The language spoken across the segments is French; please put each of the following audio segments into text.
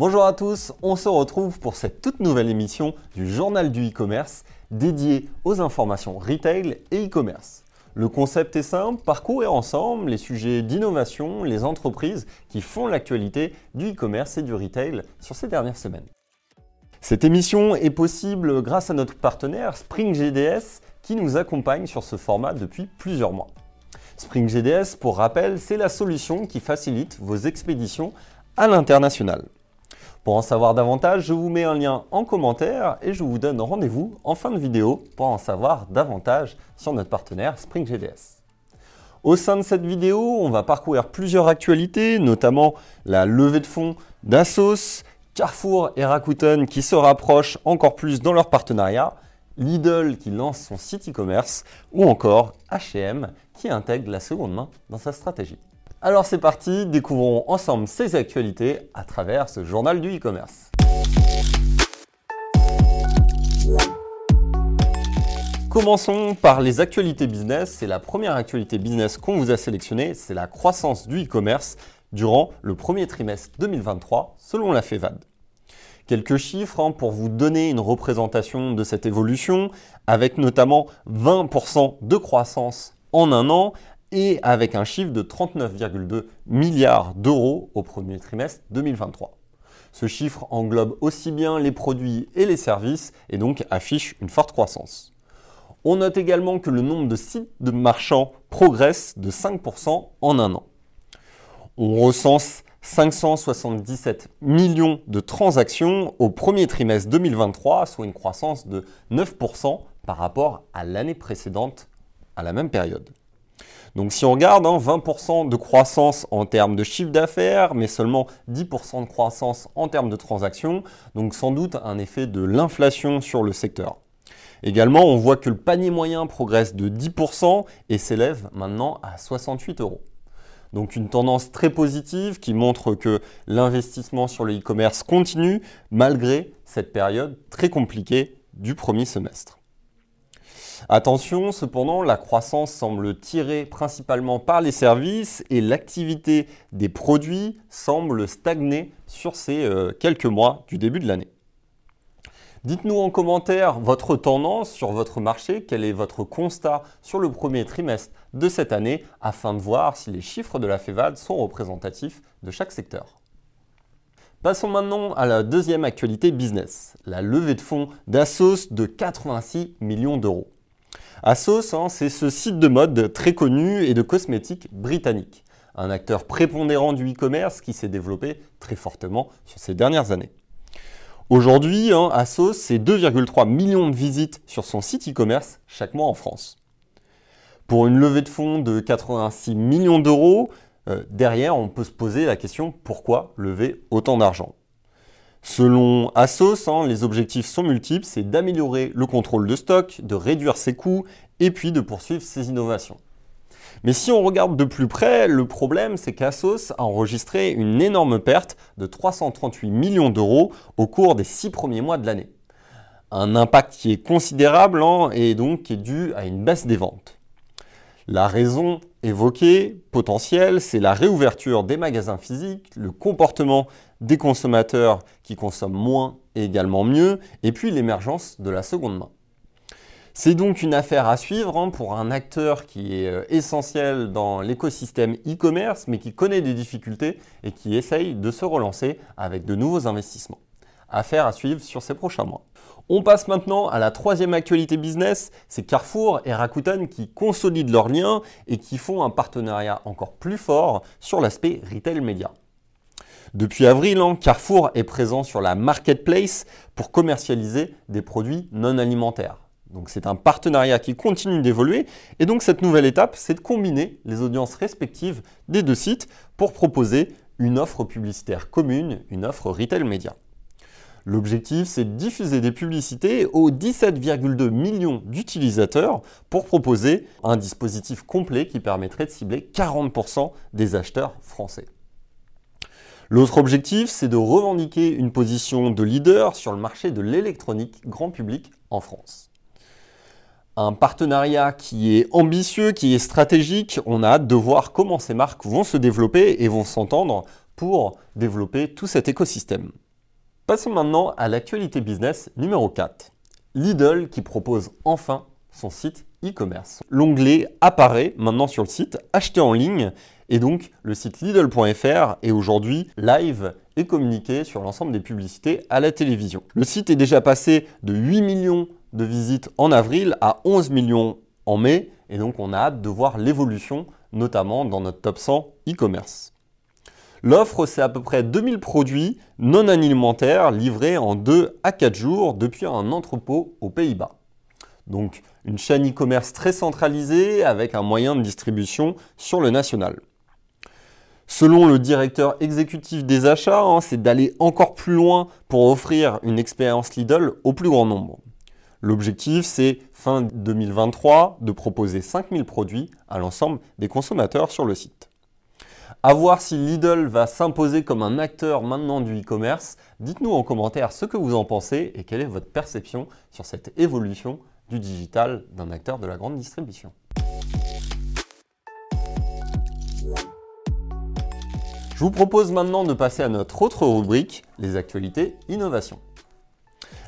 Bonjour à tous, on se retrouve pour cette toute nouvelle émission du journal du e-commerce dédiée aux informations retail et e-commerce. Le concept est simple, parcourir ensemble les sujets d'innovation, les entreprises qui font l'actualité du e-commerce et du retail sur ces dernières semaines. Cette émission est possible grâce à notre partenaire Spring GDS qui nous accompagne sur ce format depuis plusieurs mois. Spring GDS, pour rappel, c'est la solution qui facilite vos expéditions à l'international. Pour en savoir davantage, je vous mets un lien en commentaire et je vous donne rendez-vous en fin de vidéo pour en savoir davantage sur notre partenaire Spring GDS. Au sein de cette vidéo, on va parcourir plusieurs actualités, notamment la levée de fonds d'Asos, Carrefour et Rakuten qui se rapprochent encore plus dans leur partenariat, Lidl qui lance son site e-commerce ou encore H&M qui intègre la seconde main dans sa stratégie. Alors c'est parti, découvrons ensemble ces actualités à travers ce journal du e-commerce. Commençons par les actualités business. Et la première actualité business qu'on vous a sélectionnée, c'est la croissance du e-commerce durant le premier trimestre 2023 selon la FEVAD. Quelques chiffres hein, pour vous donner une représentation de cette évolution, avec notamment 20% de croissance en un an et avec un chiffre de 39,2 milliards d'euros au premier trimestre 2023. Ce chiffre englobe aussi bien les produits et les services et donc affiche une forte croissance. On note également que le nombre de sites de marchands progresse de 5% en un an. On recense 577 millions de transactions au premier trimestre 2023, soit une croissance de 9% par rapport à l'année précédente à la même période. Donc si on regarde, 20% hein, de croissance en termes de chiffre d'affaires, mais seulement 10% de croissance en termes de transactions, donc sans doute un effet de l'inflation sur le secteur. Également, on voit que le panier moyen progresse de 10% et s'élève maintenant à 68 euros. Donc une tendance très positive qui montre que l'investissement sur le e-commerce continue malgré cette période très compliquée du premier semestre. Attention, cependant, la croissance semble tirée principalement par les services et l'activité des produits semble stagner sur ces euh, quelques mois du début de l'année. Dites-nous en commentaire votre tendance sur votre marché, quel est votre constat sur le premier trimestre de cette année afin de voir si les chiffres de la FEVAD sont représentatifs de chaque secteur. Passons maintenant à la deuxième actualité business, la levée de fonds d'Assos de 86 millions d'euros. Asos, hein, c'est ce site de mode très connu et de cosmétiques britannique, un acteur prépondérant du e-commerce qui s'est développé très fortement sur ces dernières années. Aujourd'hui, hein, Asos, c'est 2,3 millions de visites sur son site e-commerce chaque mois en France. Pour une levée de fonds de 86 millions d'euros, euh, derrière, on peut se poser la question pourquoi lever autant d'argent? Selon Asos, hein, les objectifs sont multiples, c'est d'améliorer le contrôle de stock, de réduire ses coûts et puis de poursuivre ses innovations. Mais si on regarde de plus près, le problème c'est qu'Asos a enregistré une énorme perte de 338 millions d'euros au cours des six premiers mois de l'année. Un impact qui est considérable hein, et donc qui est dû à une baisse des ventes. La raison évoquée, potentielle, c'est la réouverture des magasins physiques, le comportement des consommateurs qui consomment moins et également mieux, et puis l'émergence de la seconde main. C'est donc une affaire à suivre hein, pour un acteur qui est euh, essentiel dans l'écosystème e-commerce, mais qui connaît des difficultés et qui essaye de se relancer avec de nouveaux investissements. Affaire à suivre sur ces prochains mois. On passe maintenant à la troisième actualité business, c'est Carrefour et Rakuten qui consolident leurs liens et qui font un partenariat encore plus fort sur l'aspect retail média. Depuis avril, hein, Carrefour est présent sur la marketplace pour commercialiser des produits non alimentaires. Donc c'est un partenariat qui continue d'évoluer et donc cette nouvelle étape, c'est de combiner les audiences respectives des deux sites pour proposer une offre publicitaire commune, une offre retail média. L'objectif, c'est de diffuser des publicités aux 17,2 millions d'utilisateurs pour proposer un dispositif complet qui permettrait de cibler 40% des acheteurs français. L'autre objectif, c'est de revendiquer une position de leader sur le marché de l'électronique grand public en France. Un partenariat qui est ambitieux, qui est stratégique, on a hâte de voir comment ces marques vont se développer et vont s'entendre pour développer tout cet écosystème. Passons maintenant à l'actualité business numéro 4. Lidl qui propose enfin son site e-commerce. L'onglet apparaît maintenant sur le site Acheter en ligne et donc le site Lidl.fr est aujourd'hui live et communiqué sur l'ensemble des publicités à la télévision. Le site est déjà passé de 8 millions de visites en avril à 11 millions en mai et donc on a hâte de voir l'évolution notamment dans notre top 100 e-commerce. L'offre, c'est à peu près 2000 produits non alimentaires livrés en 2 à 4 jours depuis un entrepôt aux Pays-Bas. Donc une chaîne e-commerce très centralisée avec un moyen de distribution sur le national. Selon le directeur exécutif des achats, hein, c'est d'aller encore plus loin pour offrir une expérience Lidl au plus grand nombre. L'objectif, c'est fin 2023 de proposer 5000 produits à l'ensemble des consommateurs sur le site. À voir si Lidl va s'imposer comme un acteur maintenant du e-commerce. Dites-nous en commentaire ce que vous en pensez et quelle est votre perception sur cette évolution du digital d'un acteur de la grande distribution. Je vous propose maintenant de passer à notre autre rubrique, les actualités innovation.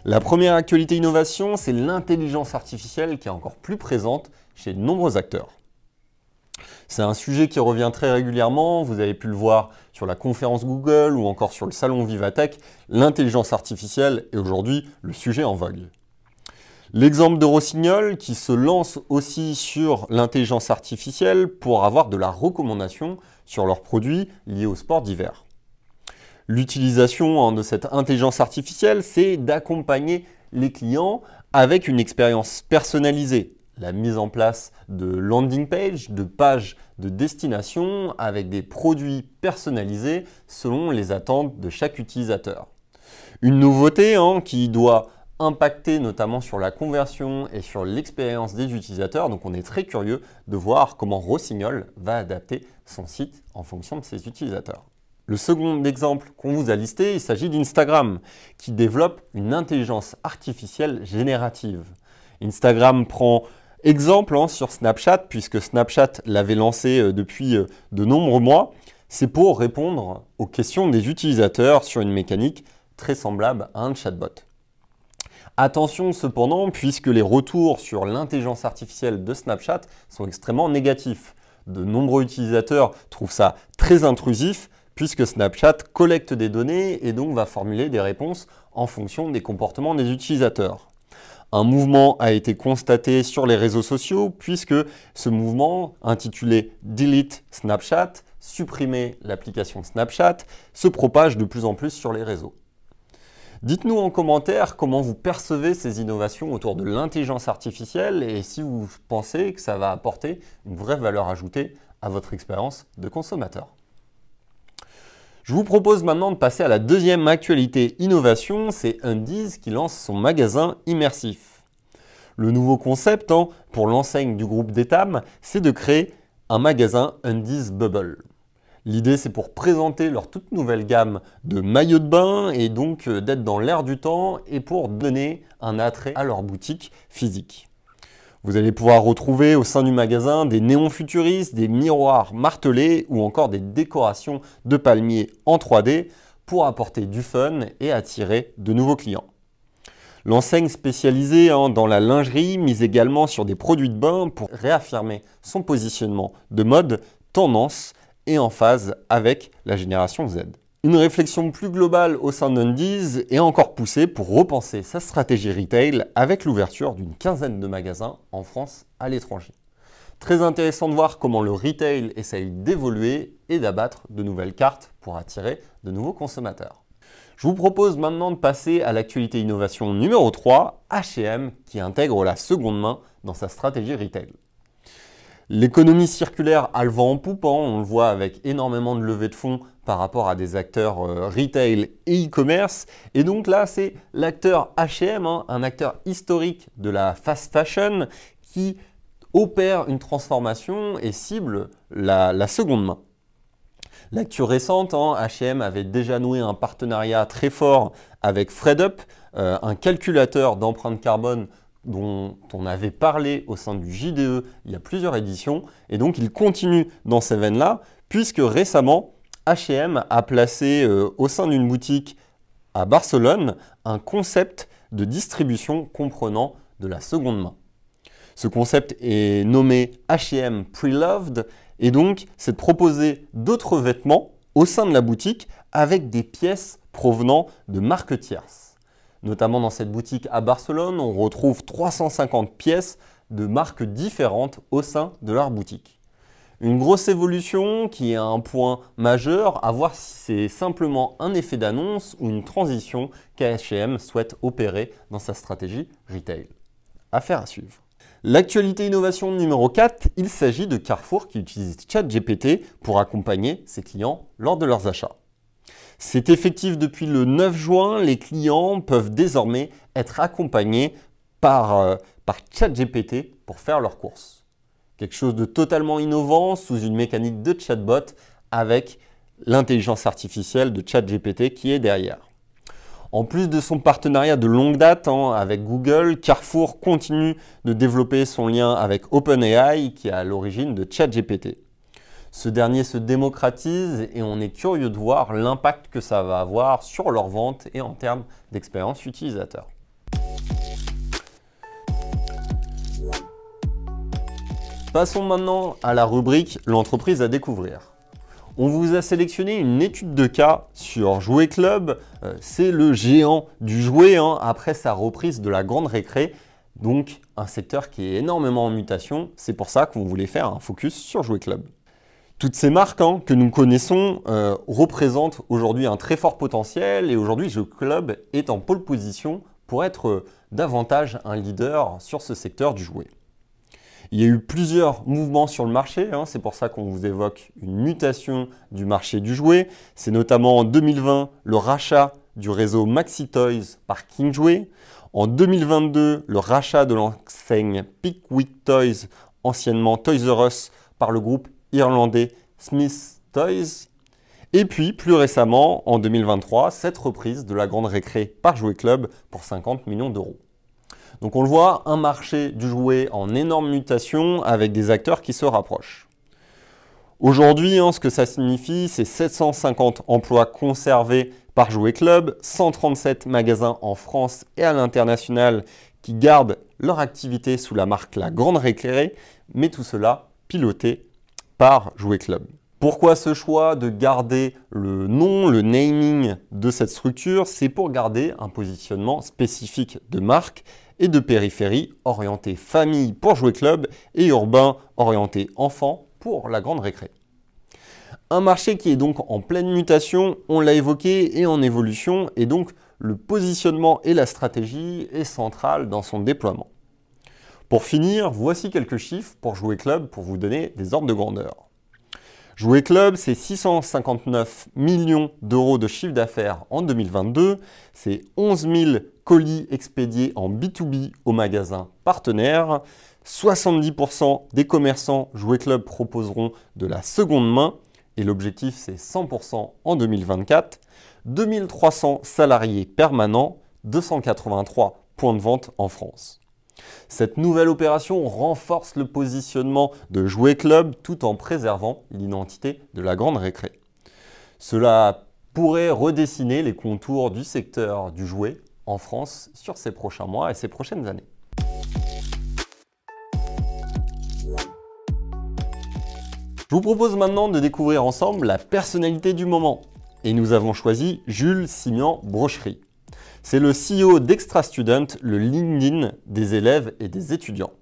La première actualité innovation, c'est l'intelligence artificielle qui est encore plus présente chez de nombreux acteurs. C'est un sujet qui revient très régulièrement, vous avez pu le voir sur la conférence Google ou encore sur le salon Vivatech, l'intelligence artificielle est aujourd'hui le sujet en vogue. L'exemple de Rossignol qui se lance aussi sur l'intelligence artificielle pour avoir de la recommandation sur leurs produits liés au sport d'hiver. L'utilisation hein, de cette intelligence artificielle, c'est d'accompagner les clients avec une expérience personnalisée. La mise en place de landing page, de pages de destination avec des produits personnalisés selon les attentes de chaque utilisateur. Une nouveauté hein, qui doit impacter notamment sur la conversion et sur l'expérience des utilisateurs. Donc on est très curieux de voir comment Rossignol va adapter son site en fonction de ses utilisateurs. Le second exemple qu'on vous a listé, il s'agit d'Instagram, qui développe une intelligence artificielle générative. Instagram prend exemple hein, sur Snapchat, puisque Snapchat l'avait lancé euh, depuis euh, de nombreux mois. C'est pour répondre aux questions des utilisateurs sur une mécanique très semblable à un chatbot. Attention cependant, puisque les retours sur l'intelligence artificielle de Snapchat sont extrêmement négatifs. De nombreux utilisateurs trouvent ça très intrusif, puisque Snapchat collecte des données et donc va formuler des réponses en fonction des comportements des utilisateurs. Un mouvement a été constaté sur les réseaux sociaux puisque ce mouvement, intitulé Delete Snapchat, supprimer l'application Snapchat, se propage de plus en plus sur les réseaux. Dites-nous en commentaire comment vous percevez ces innovations autour de l'intelligence artificielle et si vous pensez que ça va apporter une vraie valeur ajoutée à votre expérience de consommateur. Je vous propose maintenant de passer à la deuxième actualité innovation, c'est Undies qui lance son magasin immersif. Le nouveau concept hein, pour l'enseigne du groupe d'Etam, c'est de créer un magasin Undies Bubble. L'idée, c'est pour présenter leur toute nouvelle gamme de maillots de bain et donc euh, d'être dans l'air du temps et pour donner un attrait à leur boutique physique. Vous allez pouvoir retrouver au sein du magasin des néons futuristes, des miroirs martelés ou encore des décorations de palmiers en 3D pour apporter du fun et attirer de nouveaux clients. L'enseigne spécialisée hein, dans la lingerie mise également sur des produits de bain pour réaffirmer son positionnement de mode, tendance et en phase avec la génération Z. Une réflexion plus globale au sein d'Undies est encore poussée pour repenser sa stratégie retail avec l'ouverture d'une quinzaine de magasins en France à l'étranger. Très intéressant de voir comment le retail essaye d'évoluer et d'abattre de nouvelles cartes pour attirer de nouveaux consommateurs. Je vous propose maintenant de passer à l'actualité innovation numéro 3, H&M qui intègre la seconde main dans sa stratégie retail. L'économie circulaire a le vent en poupe, on le voit avec énormément de levées de fonds par rapport à des acteurs euh, retail et e-commerce. Et donc là, c'est l'acteur HM, un acteur historique de la fast fashion qui opère une transformation et cible la, seconde main. L'actu récente, HM avait déjà noué un partenariat très fort avec FredUp, euh, un calculateur d'empreinte carbone dont on avait parlé au sein du JDE il y a plusieurs éditions. Et donc il continue dans ces veines-là, puisque récemment, H&M a placé euh, au sein d'une boutique à Barcelone un concept de distribution comprenant de la seconde main. Ce concept est nommé H&M Preloved et donc c'est de proposer d'autres vêtements au sein de la boutique avec des pièces provenant de marques tierces. Notamment dans cette boutique à Barcelone, on retrouve 350 pièces de marques différentes au sein de leur boutique. Une grosse évolution qui est un point majeur, à voir si c'est simplement un effet d'annonce ou une transition qu'H&M souhaite opérer dans sa stratégie retail. Affaire à suivre. L'actualité innovation numéro 4, il s'agit de Carrefour qui utilise ChatGPT pour accompagner ses clients lors de leurs achats. C'est effectif depuis le 9 juin, les clients peuvent désormais être accompagnés par, euh, par ChatGPT pour faire leurs courses. Quelque chose de totalement innovant sous une mécanique de chatbot avec l'intelligence artificielle de ChatGPT qui est derrière. En plus de son partenariat de longue date hein, avec Google, Carrefour continue de développer son lien avec OpenAI qui est à l'origine de ChatGPT. Ce dernier se démocratise et on est curieux de voir l'impact que ça va avoir sur leur vente et en termes d'expérience utilisateur. Passons maintenant à la rubrique L'entreprise à découvrir. On vous a sélectionné une étude de cas sur Jouet Club. Euh, c'est le géant du jouet hein, après sa reprise de la grande récré. Donc un secteur qui est énormément en mutation. C'est pour ça qu'on voulait faire un focus sur Jouet Club. Toutes ces marques hein, que nous connaissons euh, représentent aujourd'hui un très fort potentiel et aujourd'hui Jouet Club est en pole position pour être davantage un leader sur ce secteur du jouet. Il y a eu plusieurs mouvements sur le marché, hein. c'est pour ça qu'on vous évoque une mutation du marché du jouet. C'est notamment en 2020 le rachat du réseau Maxi Toys par King Jouet. En 2022, le rachat de l'enseigne Pickwick Toys, anciennement Toys R Us, par le groupe irlandais Smith Toys. Et puis, plus récemment, en 2023, cette reprise de la grande récré par Jouet Club pour 50 millions d'euros. Donc on le voit, un marché du jouet en énorme mutation avec des acteurs qui se rapprochent. Aujourd'hui, hein, ce que ça signifie, c'est 750 emplois conservés par Jouet Club, 137 magasins en France et à l'international qui gardent leur activité sous la marque La Grande Réclairée, mais tout cela piloté par Jouet Club. Pourquoi ce choix de garder le nom, le naming de cette structure? C'est pour garder un positionnement spécifique de marque et de périphérie orienté famille pour jouer club et urbain orienté enfant pour la grande récré. Un marché qui est donc en pleine mutation, on l'a évoqué, et en évolution, et donc le positionnement et la stratégie est central dans son déploiement. Pour finir, voici quelques chiffres pour Jouer Club pour vous donner des ordres de grandeur. Jouer Club, c'est 659 millions d'euros de chiffre d'affaires en 2022, c'est 11 000 colis expédiés en B2B aux magasins partenaires. 70% des commerçants Jouet Club proposeront de la seconde main et l'objectif c'est 100% en 2024. 2300 salariés permanents, 283 points de vente en France. Cette nouvelle opération renforce le positionnement de Jouet Club tout en préservant l'identité de la grande récré. Cela pourrait redessiner les contours du secteur du jouet en France sur ces prochains mois et ces prochaines années. Je vous propose maintenant de découvrir ensemble la personnalité du moment. Et nous avons choisi Jules Simian Brocherie. C'est le CEO d'Extra Student, le LinkedIn des élèves et des étudiants.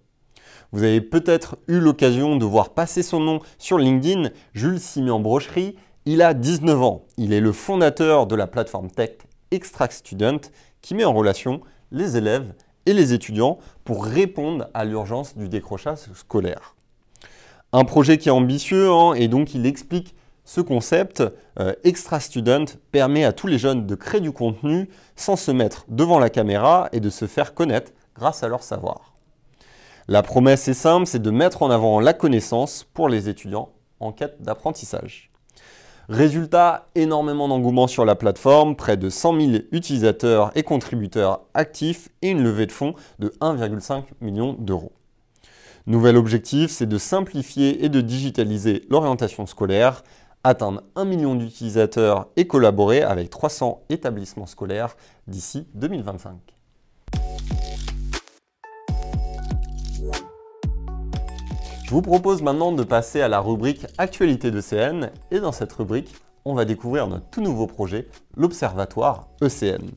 Vous avez peut-être eu l'occasion de voir passer son nom sur LinkedIn, Jules Simian Brocherie. Il a 19 ans. Il est le fondateur de la plateforme tech Extra Student qui met en relation les élèves et les étudiants pour répondre à l'urgence du décrochage scolaire. Un projet qui est ambitieux hein, et donc il explique ce concept. Euh, Extra Student permet à tous les jeunes de créer du contenu sans se mettre devant la caméra et de se faire connaître grâce à leur savoir. La promesse est simple, c'est de mettre en avant la connaissance pour les étudiants en quête d'apprentissage. Résultat, énormément d'engouement sur la plateforme, près de 100 000 utilisateurs et contributeurs actifs et une levée de fonds de 1,5 million d'euros. Nouvel objectif, c'est de simplifier et de digitaliser l'orientation scolaire atteindre 1 million d'utilisateurs et collaborer avec 300 établissements scolaires d'ici 2025. Je vous propose maintenant de passer à la rubrique Actualité de CN et dans cette rubrique, on va découvrir notre tout nouveau projet, l'Observatoire ECN.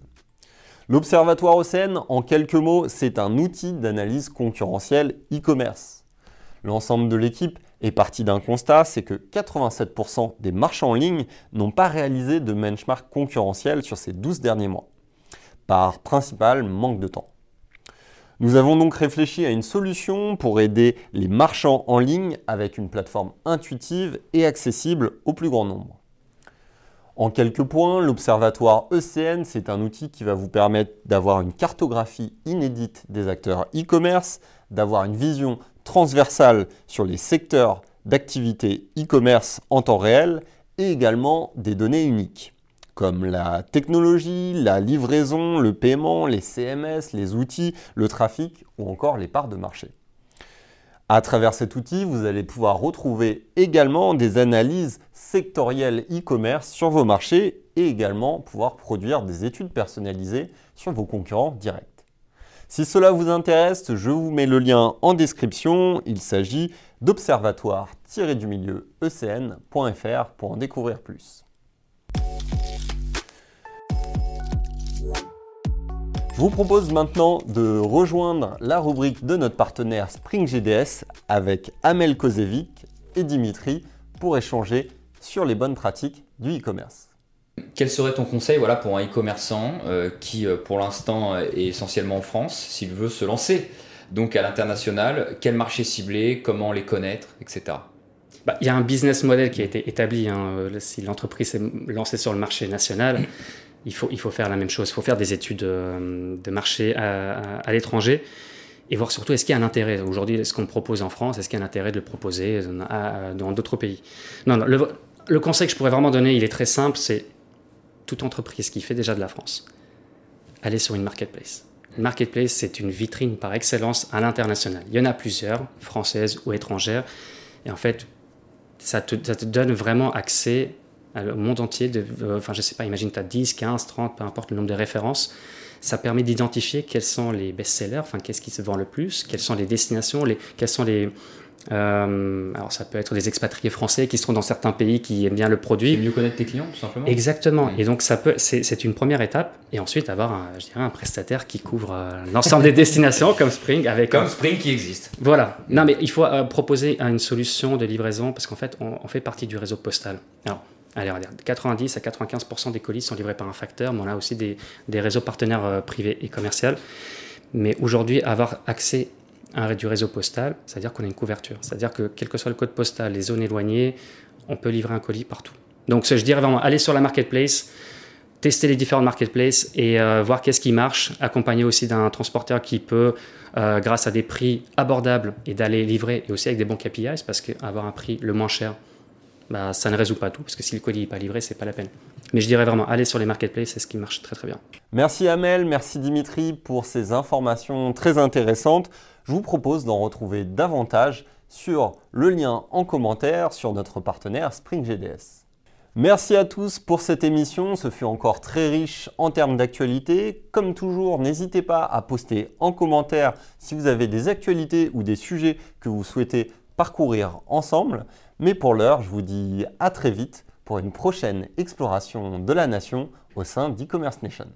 L'Observatoire ECN, en quelques mots, c'est un outil d'analyse concurrentielle e-commerce. L'ensemble de l'équipe est parti d'un constat, c'est que 87% des marchands en ligne n'ont pas réalisé de benchmark concurrentiel sur ces 12 derniers mois, par principal manque de temps. Nous avons donc réfléchi à une solution pour aider les marchands en ligne avec une plateforme intuitive et accessible au plus grand nombre. En quelques points, l'Observatoire ECN, c'est un outil qui va vous permettre d'avoir une cartographie inédite des acteurs e-commerce, d'avoir une vision transversale sur les secteurs d'activité e-commerce en temps réel et également des données uniques comme la technologie, la livraison, le paiement, les CMS, les outils, le trafic ou encore les parts de marché. À travers cet outil, vous allez pouvoir retrouver également des analyses sectorielles e-commerce sur vos marchés et également pouvoir produire des études personnalisées sur vos concurrents directs. Si cela vous intéresse, je vous mets le lien en description. Il s'agit d'observatoire-du-milieu ecn.fr pour en découvrir plus. Je vous propose maintenant de rejoindre la rubrique de notre partenaire Spring GDS avec Amel Kozevic et Dimitri pour échanger sur les bonnes pratiques du e-commerce. Quel serait ton conseil voilà, pour un e-commerçant euh, qui, euh, pour l'instant, est essentiellement en France, s'il veut se lancer donc à l'international Quel marché cibler Comment les connaître Etc. Bah, il y a un business model qui a été établi. Hein. Si l'entreprise s'est lancée sur le marché national, il faut, il faut faire la même chose. Il faut faire des études euh, de marché à, l'étranger et voir surtout est-ce qu'il y a un intérêt? Aujourd'hui, est-ce qu'on propose en France Est-ce qu'il y a un intérêt de le proposer dans d'autres pays? Non, non le, conseil que je pourrais vraiment donner, il est très simple c'est toute entreprise qui fait déjà de la France, aller sur une marketplace. Une marketplace, c'est une vitrine par excellence à l'international. Il y en a plusieurs, françaises ou étrangères. Et en fait, ça te, donne vraiment accès au monde entier, de, euh, enfin je sais pas, imagine tu as 10, 15, 30, peu importe le nombre de références, ça permet d'identifier quels sont les best-sellers, enfin qu'est-ce qui se vend le plus, quelles sont les destinations, les, quels sont les... Euh, alors ça peut être des expatriés français qui se trouvent dans certains pays qui aiment bien le produit. mieux connaître tes clients tout simplement. Exactement. Et donc ça peut, c'est une première étape. Et ensuite avoir, un, je dirais, un prestataire qui couvre euh, l'ensemble des destinations comme Spring avec. Comme Spring qui existe. Voilà. Non mais il faut proposer une solution de livraison parce qu'en fait on, on, fait partie du réseau postal. Alors allez, on va dire 90 à 95% des colis sont livrés par un facteur, mais on a aussi des, réseaux partenaires euh, privés et commerciaux. Mais aujourd'hui, avoir accès un, du réseau postal, c'est-à-dire qu'on a une couverture. C'est-à-dire que quel que soit le code postal, les zones éloignées, on peut livrer un colis partout. Donc je dirais vraiment, aller sur la marketplace, tester les différentes marketplaces et euh, voir qu'est-ce qui marche, accompagné aussi d'un transporteur qui peut, euh, grâce à des prix abordables et d'aller livrer, et aussi avec des bons KPIs, parce qu'avoir un prix le moins cher, bah, ça ne résout pas tout, parce que si le colis n'est pas livré, c'est pas la peine. Mais je dirais vraiment, aller sur les marketplaces, c'est ce qui marche très très bien. Merci Amel, merci Dimitri pour ces informations très intéressantes. Je vous propose d'en retrouver davantage sur le lien en commentaire sur notre partenaire Spring GDS. Merci à tous pour cette émission, ce fut encore très riche en termes d'actualité. Comme toujours, n'hésitez pas à poster en commentaire si vous avez des actualités ou des sujets que vous souhaitez parcourir ensemble. Mais pour l'heure, je vous dis à très vite pour une prochaine exploration de la nation au sein d'e-commerce nation.